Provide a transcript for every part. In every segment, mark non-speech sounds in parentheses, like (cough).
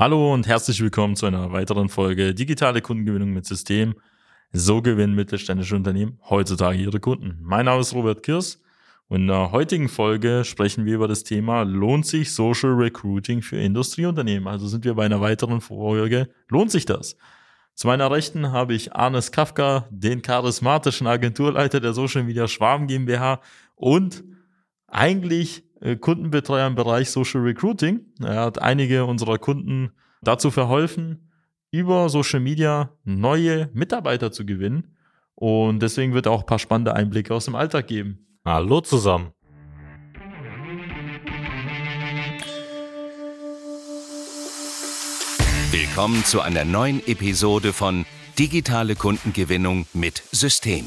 Hallo und herzlich willkommen zu einer weiteren Folge Digitale Kundengewinnung mit System. So gewinnen mittelständische Unternehmen heutzutage ihre Kunden. Mein Name ist Robert Kirs und in der heutigen Folge sprechen wir über das Thema Lohnt sich Social Recruiting für Industrieunternehmen? Also sind wir bei einer weiteren Folge. Lohnt sich das? Zu meiner Rechten habe ich Arnes Kafka, den charismatischen Agenturleiter der Social Media Schwarm GmbH und eigentlich Kundenbetreuer im Bereich Social Recruiting. Er hat einige unserer Kunden dazu verholfen, über Social Media neue Mitarbeiter zu gewinnen. Und deswegen wird er auch ein paar spannende Einblicke aus dem Alltag geben. Hallo zusammen. Willkommen zu einer neuen Episode von Digitale Kundengewinnung mit System.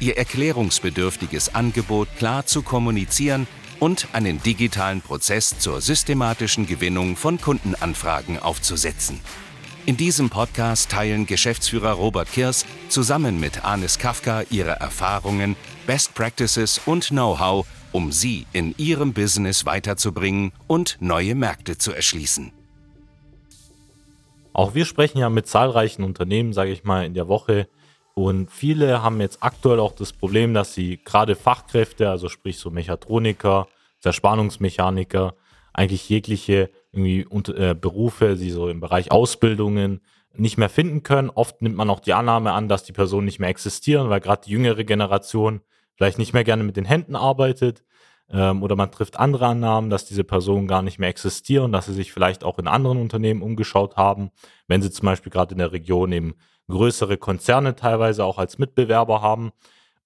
ihr erklärungsbedürftiges Angebot klar zu kommunizieren und einen digitalen Prozess zur systematischen Gewinnung von Kundenanfragen aufzusetzen. In diesem Podcast teilen Geschäftsführer Robert Kirs zusammen mit Anis Kafka ihre Erfahrungen, Best Practices und Know-how, um sie in ihrem Business weiterzubringen und neue Märkte zu erschließen. Auch wir sprechen ja mit zahlreichen Unternehmen, sage ich mal, in der Woche und viele haben jetzt aktuell auch das Problem, dass sie gerade Fachkräfte, also sprich so Mechatroniker, Zerspannungsmechaniker, eigentlich jegliche irgendwie äh, Berufe, die so im Bereich Ausbildungen nicht mehr finden können. Oft nimmt man auch die Annahme an, dass die Personen nicht mehr existieren, weil gerade die jüngere Generation vielleicht nicht mehr gerne mit den Händen arbeitet. Ähm, oder man trifft andere Annahmen, dass diese Personen gar nicht mehr existieren, dass sie sich vielleicht auch in anderen Unternehmen umgeschaut haben, wenn sie zum Beispiel gerade in der Region eben größere Konzerne teilweise auch als Mitbewerber haben.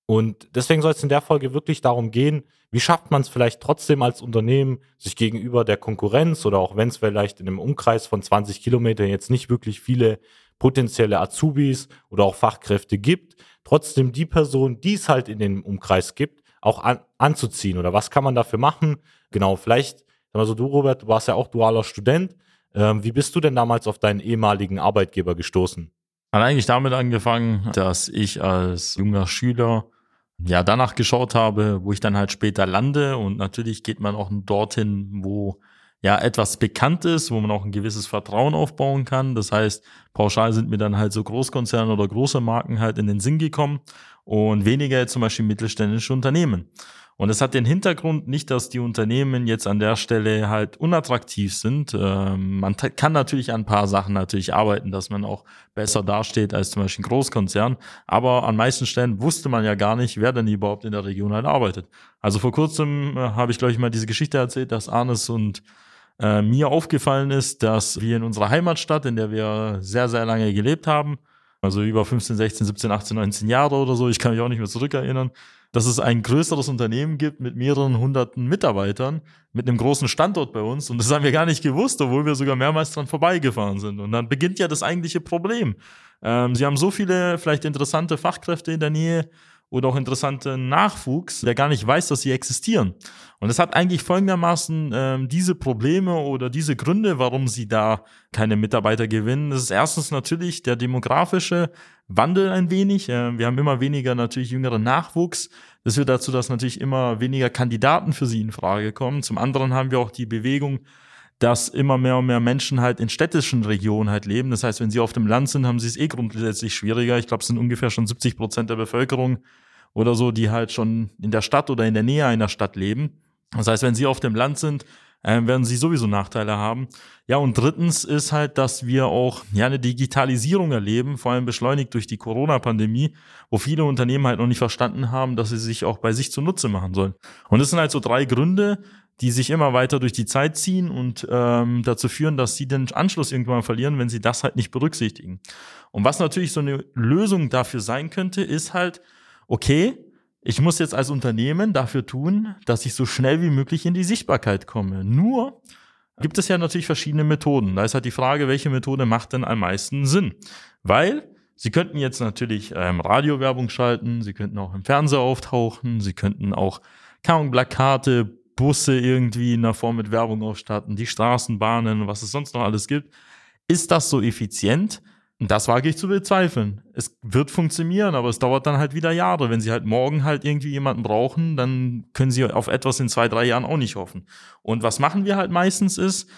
Und deswegen soll es in der Folge wirklich darum gehen, wie schafft man es vielleicht trotzdem als Unternehmen, sich gegenüber der Konkurrenz oder auch wenn es vielleicht in einem Umkreis von 20 Kilometern jetzt nicht wirklich viele potenzielle Azubis oder auch Fachkräfte gibt, trotzdem die Person, die es halt in dem Umkreis gibt, auch an, anzuziehen oder was kann man dafür machen? Genau, vielleicht, also du Robert, du warst ja auch dualer Student. Ähm, wie bist du denn damals auf deinen ehemaligen Arbeitgeber gestoßen? Hat eigentlich damit angefangen, dass ich als junger Schüler ja danach geschaut habe, wo ich dann halt später lande und natürlich geht man auch dorthin, wo ja etwas bekannt ist, wo man auch ein gewisses Vertrauen aufbauen kann. Das heißt, pauschal sind mir dann halt so Großkonzerne oder große Marken halt in den Sinn gekommen und weniger zum Beispiel mittelständische Unternehmen. Und es hat den Hintergrund nicht, dass die Unternehmen jetzt an der Stelle halt unattraktiv sind. Ähm, man kann natürlich an ein paar Sachen natürlich arbeiten, dass man auch besser dasteht als zum Beispiel ein Großkonzern. Aber an meisten Stellen wusste man ja gar nicht, wer denn überhaupt in der Region halt arbeitet. Also vor kurzem äh, habe ich, glaube ich, mal diese Geschichte erzählt, dass Arnes und äh, mir aufgefallen ist, dass wir in unserer Heimatstadt, in der wir sehr, sehr lange gelebt haben, also über 15, 16, 17, 18, 19 Jahre oder so, ich kann mich auch nicht mehr zurückerinnern, dass es ein größeres Unternehmen gibt mit mehreren hunderten Mitarbeitern, mit einem großen Standort bei uns. Und das haben wir gar nicht gewusst, obwohl wir sogar mehrmals dran vorbeigefahren sind. Und dann beginnt ja das eigentliche Problem. Ähm, sie haben so viele vielleicht interessante Fachkräfte in der Nähe oder auch interessanten Nachwuchs, der gar nicht weiß, dass sie existieren. Und es hat eigentlich folgendermaßen ähm, diese Probleme oder diese Gründe, warum sie da keine Mitarbeiter gewinnen. Das ist erstens natürlich der demografische Wandel ein wenig. Äh, wir haben immer weniger natürlich jüngeren Nachwuchs. Das führt dazu, dass natürlich immer weniger Kandidaten für sie in Frage kommen. Zum anderen haben wir auch die Bewegung, dass immer mehr und mehr Menschen halt in städtischen Regionen halt leben. Das heißt, wenn sie auf dem Land sind, haben sie es eh grundsätzlich schwieriger. Ich glaube, es sind ungefähr schon 70 Prozent der Bevölkerung oder so, die halt schon in der Stadt oder in der Nähe einer Stadt leben. Das heißt, wenn sie auf dem Land sind, äh, werden sie sowieso Nachteile haben. Ja, und drittens ist halt, dass wir auch ja eine Digitalisierung erleben, vor allem beschleunigt durch die Corona-Pandemie, wo viele Unternehmen halt noch nicht verstanden haben, dass sie sich auch bei sich zunutze machen sollen. Und das sind halt so drei Gründe, die sich immer weiter durch die Zeit ziehen und ähm, dazu führen, dass sie den Anschluss irgendwann verlieren, wenn sie das halt nicht berücksichtigen. Und was natürlich so eine Lösung dafür sein könnte, ist halt, okay, ich muss jetzt als Unternehmen dafür tun, dass ich so schnell wie möglich in die Sichtbarkeit komme. Nur gibt es ja natürlich verschiedene Methoden. Da ist halt die Frage, welche Methode macht denn am meisten Sinn? Weil Sie könnten jetzt natürlich ähm, Radiowerbung schalten, Sie könnten auch im Fernseher auftauchen, Sie könnten auch kaum Plakate, Busse irgendwie in der Form mit Werbung ausstatten, die Straßenbahnen, was es sonst noch alles gibt. Ist das so effizient? Das wage ich zu bezweifeln. Es wird funktionieren, aber es dauert dann halt wieder Jahre. Wenn Sie halt morgen halt irgendwie jemanden brauchen, dann können Sie auf etwas in zwei, drei Jahren auch nicht hoffen. Und was machen wir halt meistens ist,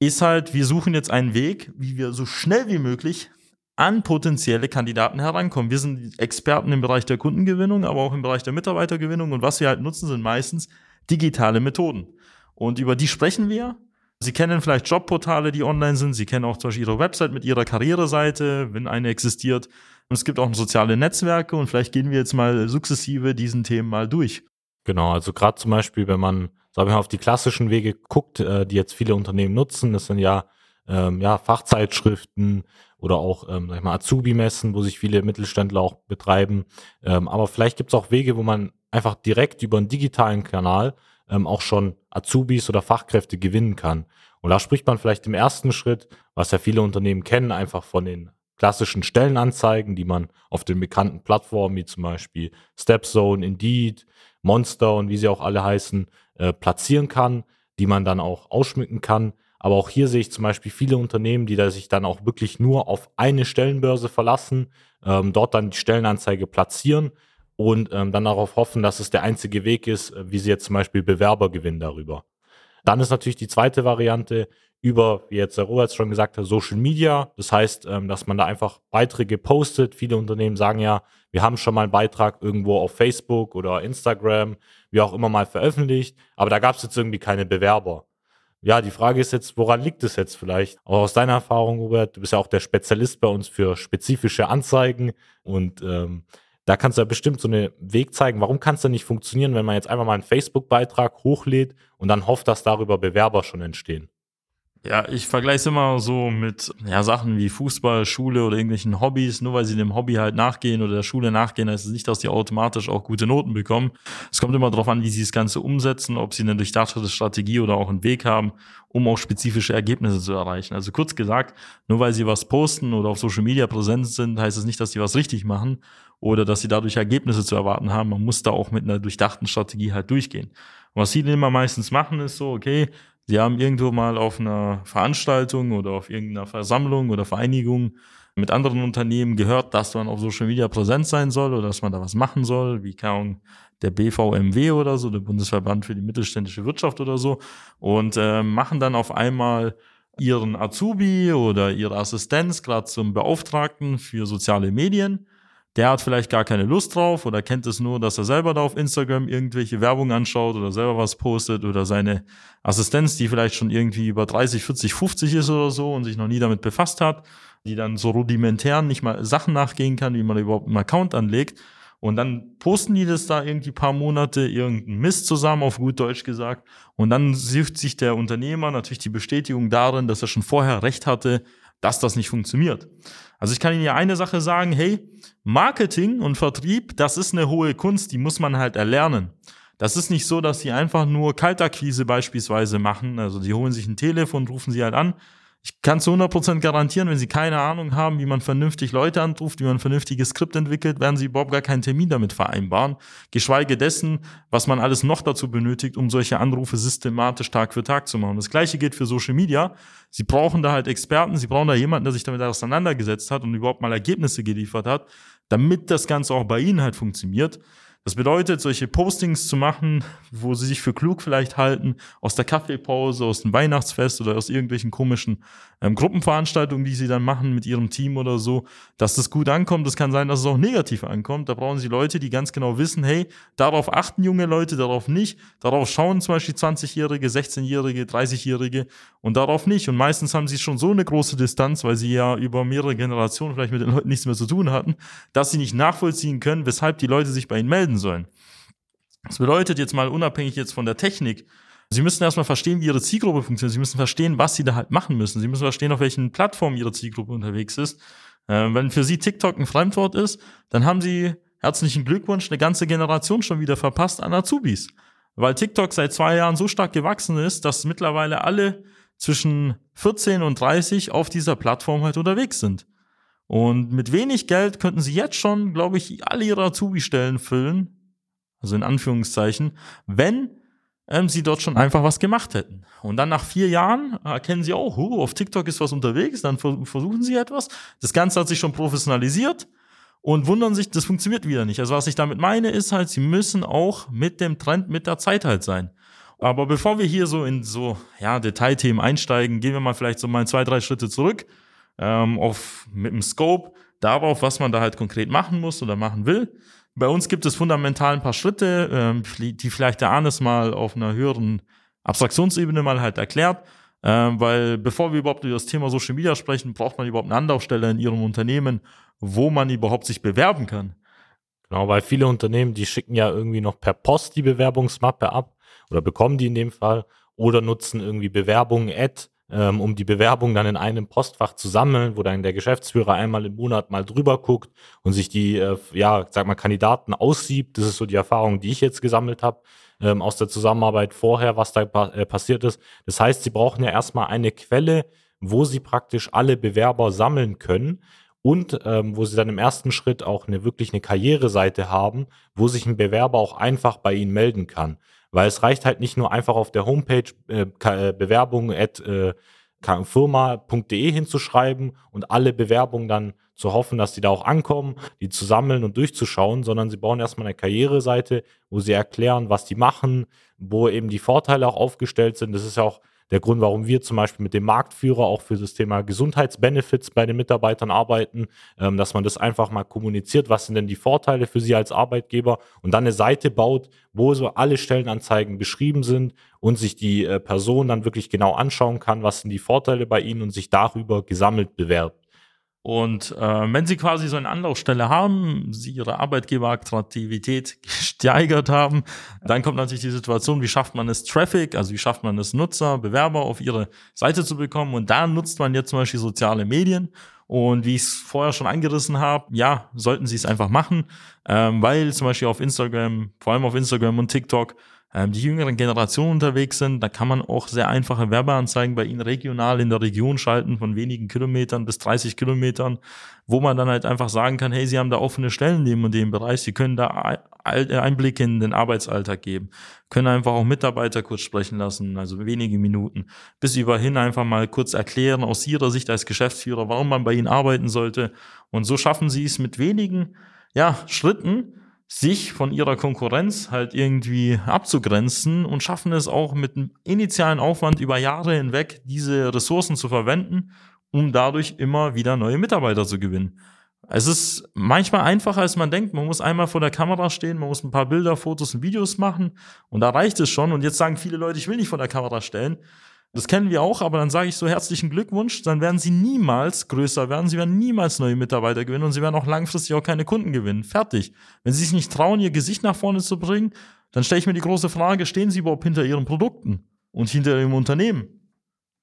ist halt, wir suchen jetzt einen Weg, wie wir so schnell wie möglich an potenzielle Kandidaten herankommen. Wir sind Experten im Bereich der Kundengewinnung, aber auch im Bereich der Mitarbeitergewinnung. Und was wir halt nutzen, sind meistens digitale Methoden. Und über die sprechen wir. Sie kennen vielleicht Jobportale, die online sind. Sie kennen auch zum Beispiel Ihre Website mit Ihrer Karriereseite, wenn eine existiert. Und es gibt auch soziale Netzwerke und vielleicht gehen wir jetzt mal sukzessive diesen Themen mal durch. Genau, also gerade zum Beispiel, wenn man, sagen wir mal, auf die klassischen Wege guckt, äh, die jetzt viele Unternehmen nutzen, das sind ja, ähm, ja Fachzeitschriften oder auch, ähm, sag ich mal, Azubi-Messen, wo sich viele Mittelständler auch betreiben. Ähm, aber vielleicht gibt es auch Wege, wo man einfach direkt über einen digitalen Kanal ähm, auch schon Azubis oder Fachkräfte gewinnen kann. Und da spricht man vielleicht im ersten Schritt, was ja viele Unternehmen kennen, einfach von den klassischen Stellenanzeigen, die man auf den bekannten Plattformen wie zum Beispiel Stepzone, Indeed, Monster und wie sie auch alle heißen, äh, platzieren kann, die man dann auch ausschmücken kann. Aber auch hier sehe ich zum Beispiel viele Unternehmen, die da sich dann auch wirklich nur auf eine Stellenbörse verlassen, ähm, dort dann die Stellenanzeige platzieren und ähm, dann darauf hoffen, dass es der einzige Weg ist, äh, wie sie jetzt zum Beispiel Bewerber gewinnen darüber. Dann ist natürlich die zweite Variante über, wie jetzt der Robert schon gesagt hat, Social Media. Das heißt, ähm, dass man da einfach Beiträge postet. Viele Unternehmen sagen ja, wir haben schon mal einen Beitrag irgendwo auf Facebook oder Instagram, wie auch immer mal veröffentlicht, aber da gab es jetzt irgendwie keine Bewerber. Ja, die Frage ist jetzt, woran liegt es jetzt vielleicht? Auch aus deiner Erfahrung, Robert, du bist ja auch der Spezialist bei uns für spezifische Anzeigen und ähm, da kannst du ja bestimmt so einen Weg zeigen. Warum kann es denn nicht funktionieren, wenn man jetzt einfach mal einen Facebook-Beitrag hochlädt und dann hofft, dass darüber Bewerber schon entstehen? Ja, ich vergleiche es immer so mit ja, Sachen wie Fußball, Schule oder irgendwelchen Hobbys. Nur weil sie dem Hobby halt nachgehen oder der Schule nachgehen, heißt es nicht, dass die automatisch auch gute Noten bekommen. Es kommt immer darauf an, wie sie das Ganze umsetzen, ob sie eine durchdachte Strategie oder auch einen Weg haben, um auch spezifische Ergebnisse zu erreichen. Also kurz gesagt, nur weil sie was posten oder auf Social Media präsent sind, heißt es nicht, dass sie was richtig machen oder dass sie dadurch Ergebnisse zu erwarten haben. Man muss da auch mit einer durchdachten Strategie halt durchgehen. Und was sie dann immer meistens machen, ist so, okay, Sie haben irgendwo mal auf einer Veranstaltung oder auf irgendeiner Versammlung oder Vereinigung mit anderen Unternehmen gehört, dass man auf Social Media präsent sein soll oder dass man da was machen soll, wie kann der BVMW oder so, der Bundesverband für die mittelständische Wirtschaft oder so, und äh, machen dann auf einmal ihren Azubi oder ihre Assistenz gerade zum Beauftragten für soziale Medien der hat vielleicht gar keine Lust drauf oder kennt es nur, dass er selber da auf Instagram irgendwelche Werbung anschaut oder selber was postet oder seine Assistenz, die vielleicht schon irgendwie über 30, 40, 50 ist oder so und sich noch nie damit befasst hat, die dann so rudimentär nicht mal Sachen nachgehen kann, wie man überhaupt einen Account anlegt. Und dann posten die das da irgendwie paar Monate, irgendeinen Mist zusammen, auf gut Deutsch gesagt. Und dann sucht sich der Unternehmer natürlich die Bestätigung darin, dass er schon vorher recht hatte, dass das nicht funktioniert. Also ich kann Ihnen ja eine Sache sagen, hey, Marketing und Vertrieb, das ist eine hohe Kunst, die muss man halt erlernen. Das ist nicht so, dass sie einfach nur Kaltakquise beispielsweise machen. Also die holen sich ein Telefon, rufen sie halt an, ich kann zu 100% garantieren, wenn Sie keine Ahnung haben, wie man vernünftig Leute anruft, wie man ein vernünftiges Skript entwickelt, werden Sie überhaupt gar keinen Termin damit vereinbaren. Geschweige dessen, was man alles noch dazu benötigt, um solche Anrufe systematisch Tag für Tag zu machen. Das gleiche gilt für Social Media. Sie brauchen da halt Experten, Sie brauchen da jemanden, der sich damit auseinandergesetzt hat und überhaupt mal Ergebnisse geliefert hat, damit das Ganze auch bei Ihnen halt funktioniert. Das bedeutet, solche Postings zu machen, wo sie sich für klug vielleicht halten, aus der Kaffeepause, aus dem Weihnachtsfest oder aus irgendwelchen komischen ähm, Gruppenveranstaltungen, die sie dann machen mit ihrem Team oder so, dass das gut ankommt. Das kann sein, dass es auch negativ ankommt. Da brauchen sie Leute, die ganz genau wissen, hey, darauf achten junge Leute, darauf nicht. Darauf schauen zum Beispiel 20-Jährige, 16-Jährige, 30-Jährige und darauf nicht. Und meistens haben sie schon so eine große Distanz, weil sie ja über mehrere Generationen vielleicht mit den Leuten nichts mehr zu tun hatten, dass sie nicht nachvollziehen können, weshalb die Leute sich bei ihnen melden sollen. Das bedeutet jetzt mal unabhängig jetzt von der Technik, Sie müssen erstmal verstehen, wie Ihre Zielgruppe funktioniert. Sie müssen verstehen, was Sie da halt machen müssen. Sie müssen verstehen, auf welchen Plattformen Ihre Zielgruppe unterwegs ist. Äh, wenn für Sie TikTok ein Fremdwort ist, dann haben Sie herzlichen Glückwunsch, eine ganze Generation schon wieder verpasst an Azubis. weil TikTok seit zwei Jahren so stark gewachsen ist, dass mittlerweile alle zwischen 14 und 30 auf dieser Plattform halt unterwegs sind. Und mit wenig Geld könnten sie jetzt schon, glaube ich, alle ihre Azubi-Stellen füllen, also in Anführungszeichen, wenn ähm, sie dort schon einfach was gemacht hätten. Und dann nach vier Jahren erkennen sie auch, oh, auf TikTok ist was unterwegs, dann versuchen sie etwas. Das Ganze hat sich schon professionalisiert und wundern sich, das funktioniert wieder nicht. Also was ich damit meine, ist halt, sie müssen auch mit dem Trend, mit der Zeit halt sein. Aber bevor wir hier so in so ja, Detailthemen einsteigen, gehen wir mal vielleicht so mal zwei, drei Schritte zurück ähm, auf, mit dem Scope darauf, was man da halt konkret machen muss oder machen will. Bei uns gibt es fundamental ein paar Schritte, ähm, die vielleicht der Arnes mal auf einer höheren Abstraktionsebene mal halt erklärt. Ähm, weil bevor wir überhaupt über das Thema Social Media sprechen, braucht man überhaupt eine Anlaufstelle in Ihrem Unternehmen, wo man überhaupt sich bewerben kann. Genau, weil viele Unternehmen, die schicken ja irgendwie noch per Post die Bewerbungsmappe ab oder bekommen die in dem Fall oder nutzen irgendwie Bewerbungen, Ad, ähm, um die Bewerbung dann in einem Postfach zu sammeln, wo dann der Geschäftsführer einmal im Monat mal drüber guckt und sich die, äh, ja, sag mal, Kandidaten aussiebt. Das ist so die Erfahrung, die ich jetzt gesammelt habe ähm, aus der Zusammenarbeit vorher, was da pa äh, passiert ist. Das heißt, sie brauchen ja erstmal eine Quelle, wo sie praktisch alle Bewerber sammeln können und ähm, wo sie dann im ersten Schritt auch eine wirklich eine Karriereseite haben, wo sich ein Bewerber auch einfach bei ihnen melden kann. Weil es reicht halt nicht nur einfach auf der Homepage äh, äh Bewerbung at äh, firma.de hinzuschreiben und alle Bewerbungen dann zu hoffen, dass die da auch ankommen, die zu sammeln und durchzuschauen, sondern sie bauen erstmal eine Karriereseite, wo sie erklären, was die machen, wo eben die Vorteile auch aufgestellt sind. Das ist ja auch der Grund, warum wir zum Beispiel mit dem Marktführer auch für das Thema Gesundheitsbenefits bei den Mitarbeitern arbeiten, ähm, dass man das einfach mal kommuniziert, was sind denn die Vorteile für Sie als Arbeitgeber und dann eine Seite baut, wo so alle Stellenanzeigen beschrieben sind und sich die äh, Person dann wirklich genau anschauen kann, was sind die Vorteile bei Ihnen und sich darüber gesammelt bewerbt. Und äh, wenn Sie quasi so eine Anlaufstelle haben, Sie Ihre Arbeitgeberattraktivität (laughs) gesteigert haben, dann kommt natürlich die Situation, wie schafft man es Traffic, also wie schafft man es Nutzer, Bewerber auf Ihre Seite zu bekommen. Und da nutzt man jetzt zum Beispiel soziale Medien. Und wie ich es vorher schon angerissen habe, ja, sollten Sie es einfach machen, ähm, weil zum Beispiel auf Instagram, vor allem auf Instagram und TikTok, die jüngeren Generationen unterwegs sind, da kann man auch sehr einfache Werbeanzeigen bei ihnen regional in der Region schalten, von wenigen Kilometern bis 30 Kilometern, wo man dann halt einfach sagen kann, hey, sie haben da offene Stellen in dem und dem Bereich, sie können da Einblicke in den Arbeitsalltag geben, können einfach auch Mitarbeiter kurz sprechen lassen, also wenige Minuten, bis überhin einfach mal kurz erklären aus ihrer Sicht als Geschäftsführer, warum man bei ihnen arbeiten sollte. Und so schaffen sie es mit wenigen ja, Schritten, sich von ihrer Konkurrenz halt irgendwie abzugrenzen und schaffen es auch mit einem initialen Aufwand über Jahre hinweg, diese Ressourcen zu verwenden, um dadurch immer wieder neue Mitarbeiter zu gewinnen. Es ist manchmal einfacher, als man denkt. Man muss einmal vor der Kamera stehen, man muss ein paar Bilder, Fotos und Videos machen und da reicht es schon. Und jetzt sagen viele Leute, ich will nicht vor der Kamera stellen. Das kennen wir auch, aber dann sage ich so herzlichen Glückwunsch, dann werden sie niemals größer werden, sie werden niemals neue Mitarbeiter gewinnen und sie werden auch langfristig auch keine Kunden gewinnen. Fertig. Wenn sie sich nicht trauen, ihr Gesicht nach vorne zu bringen, dann stelle ich mir die große Frage, stehen sie überhaupt hinter ihren Produkten und hinter ihrem Unternehmen?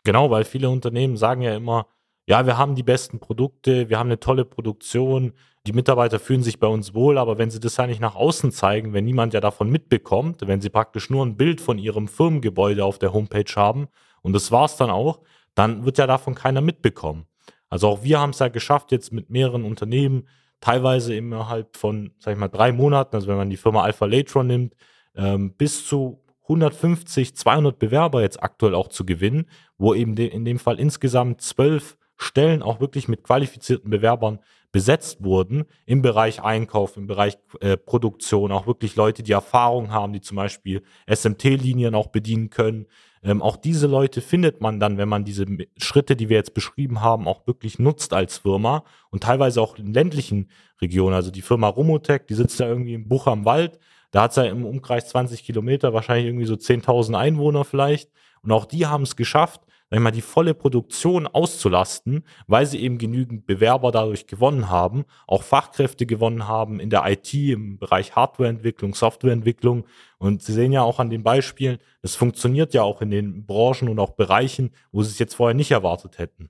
Genau, weil viele Unternehmen sagen ja immer, ja, wir haben die besten Produkte, wir haben eine tolle Produktion, die Mitarbeiter fühlen sich bei uns wohl, aber wenn sie das ja nicht nach außen zeigen, wenn niemand ja davon mitbekommt, wenn sie praktisch nur ein Bild von ihrem Firmengebäude auf der Homepage haben, und das war es dann auch, dann wird ja davon keiner mitbekommen. Also auch wir haben es ja geschafft, jetzt mit mehreren Unternehmen, teilweise innerhalb von, sag ich mal, drei Monaten, also wenn man die Firma Alpha Latron nimmt, ähm, bis zu 150, 200 Bewerber jetzt aktuell auch zu gewinnen, wo eben de in dem Fall insgesamt zwölf Stellen auch wirklich mit qualifizierten Bewerbern besetzt wurden im Bereich Einkauf, im Bereich äh, Produktion, auch wirklich Leute, die Erfahrung haben, die zum Beispiel SMT-Linien auch bedienen können. Ähm, auch diese Leute findet man dann, wenn man diese Schritte, die wir jetzt beschrieben haben, auch wirklich nutzt als Firma und teilweise auch in ländlichen Regionen. Also die Firma Romotech, die sitzt da irgendwie im Buch am Wald, da hat es ja im Umkreis 20 Kilometer wahrscheinlich irgendwie so 10.000 Einwohner vielleicht. Und auch die haben es geschafft, sag ich mal, die volle Produktion auszulasten, weil sie eben genügend Bewerber dadurch gewonnen haben, auch Fachkräfte gewonnen haben in der IT, im Bereich Hardwareentwicklung, Softwareentwicklung. Und Sie sehen ja auch an den Beispielen, das funktioniert ja auch in den Branchen und auch Bereichen, wo Sie es jetzt vorher nicht erwartet hätten.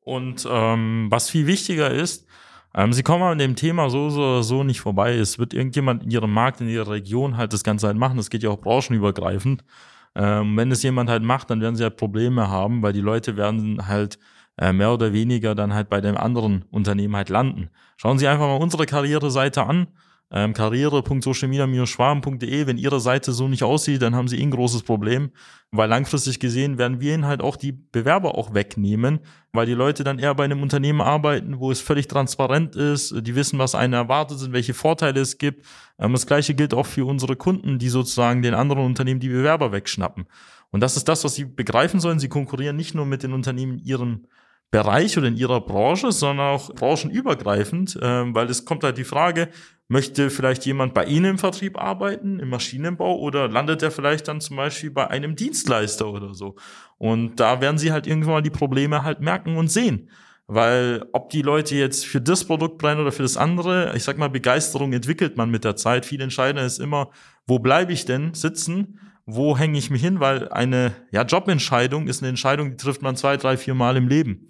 Und ähm, was viel wichtiger ist, Ähm, sie kommen an dem Thema so oder so nicht vorbei. Es wird irgendjemand in ihrem Markt, in ihrer Region halt das Ganze halt machen. Das geht ja auch branchenübergreifend. Ähm, wenn es jemand halt macht, dann werden sie halt Probleme haben, weil die Leute werden halt äh, mehr oder weniger dann halt bei dem anderen Unternehmen halt landen. Schauen Sie einfach mal unsere Karriereseite an ähm, karriere.socialmedia-schwaben.de. Wenn Ihre Seite so nicht aussieht, dann haben Sie eh ein großes Problem, weil langfristig gesehen werden wir Ihnen halt auch die Bewerber auch wegnehmen, weil die Leute dann eher bei einem Unternehmen arbeiten, wo es völlig transparent ist, die wissen, was einen erwartet sind, welche Vorteile es gibt. Ähm, das gleiche gilt auch für unsere Kunden, die sozusagen den anderen Unternehmen die Bewerber wegschnappen. Und das ist das, was Sie begreifen sollen. Sie konkurrieren nicht nur mit den Unternehmen in Ihrem Bereich oder in ihrer Branche, sondern auch branchenübergreifend, äh, weil es kommt halt die Frage, möchte vielleicht jemand bei Ihnen im Vertrieb arbeiten, im Maschinenbau oder landet er vielleicht dann zum Beispiel bei einem Dienstleister oder so? Und da werden Sie halt irgendwann mal die Probleme halt merken und sehen. Weil ob die Leute jetzt für das Produkt brennen oder für das andere, ich sag mal, Begeisterung entwickelt man mit der Zeit. Viel entscheidender ist immer, wo bleibe ich denn sitzen? Wo hänge ich mich hin? Weil eine ja, Jobentscheidung ist eine Entscheidung, die trifft man zwei, drei, vier Mal im Leben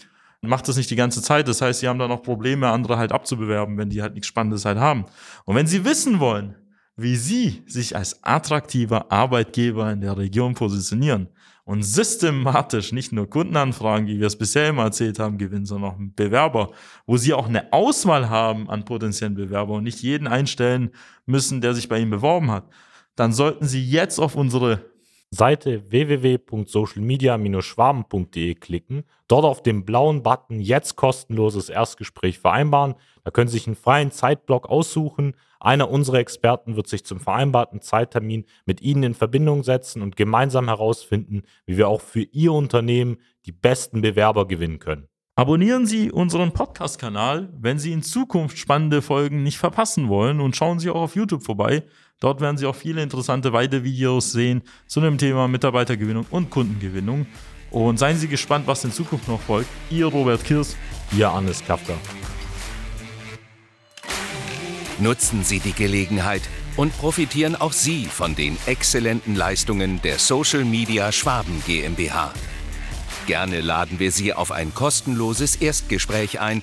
macht das nicht die ganze Zeit. Das heißt, sie haben dann auch Probleme, andere halt abzubewerben, wenn die halt nichts Spannendes halt haben. Und wenn sie wissen wollen, wie sie sich als attraktiver Arbeitgeber in der Region positionieren und systematisch nicht nur Kundenanfragen, wie wir es bisher immer erzählt haben, gewinnen, sondern auch Bewerber, wo sie auch eine Auswahl haben an potenziellen Bewerbern und nicht jeden einstellen müssen, der sich bei ihnen beworben hat, dann sollten sie jetzt auf unsere Seite www.socialmedia-schwaben.de klicken, dort auf den blauen Button Jetzt kostenloses Erstgespräch vereinbaren. Da können Sie sich einen freien Zeitblock aussuchen. Einer unserer Experten wird sich zum vereinbarten Zeittermin mit Ihnen in Verbindung setzen und gemeinsam herausfinden, wie wir auch für Ihr Unternehmen die besten Bewerber gewinnen können. Abonnieren Sie unseren Podcast-Kanal, wenn Sie in Zukunft spannende Folgen nicht verpassen wollen und schauen Sie auch auf YouTube vorbei. Dort werden Sie auch viele interessante Weitervideos sehen zu dem Thema Mitarbeitergewinnung und Kundengewinnung. Und seien Sie gespannt, was in Zukunft noch folgt. Ihr Robert Kirs, Ihr Hannes Kafka. Nutzen Sie die Gelegenheit und profitieren auch Sie von den exzellenten Leistungen der Social Media Schwaben GmbH. Gerne laden wir Sie auf ein kostenloses Erstgespräch ein,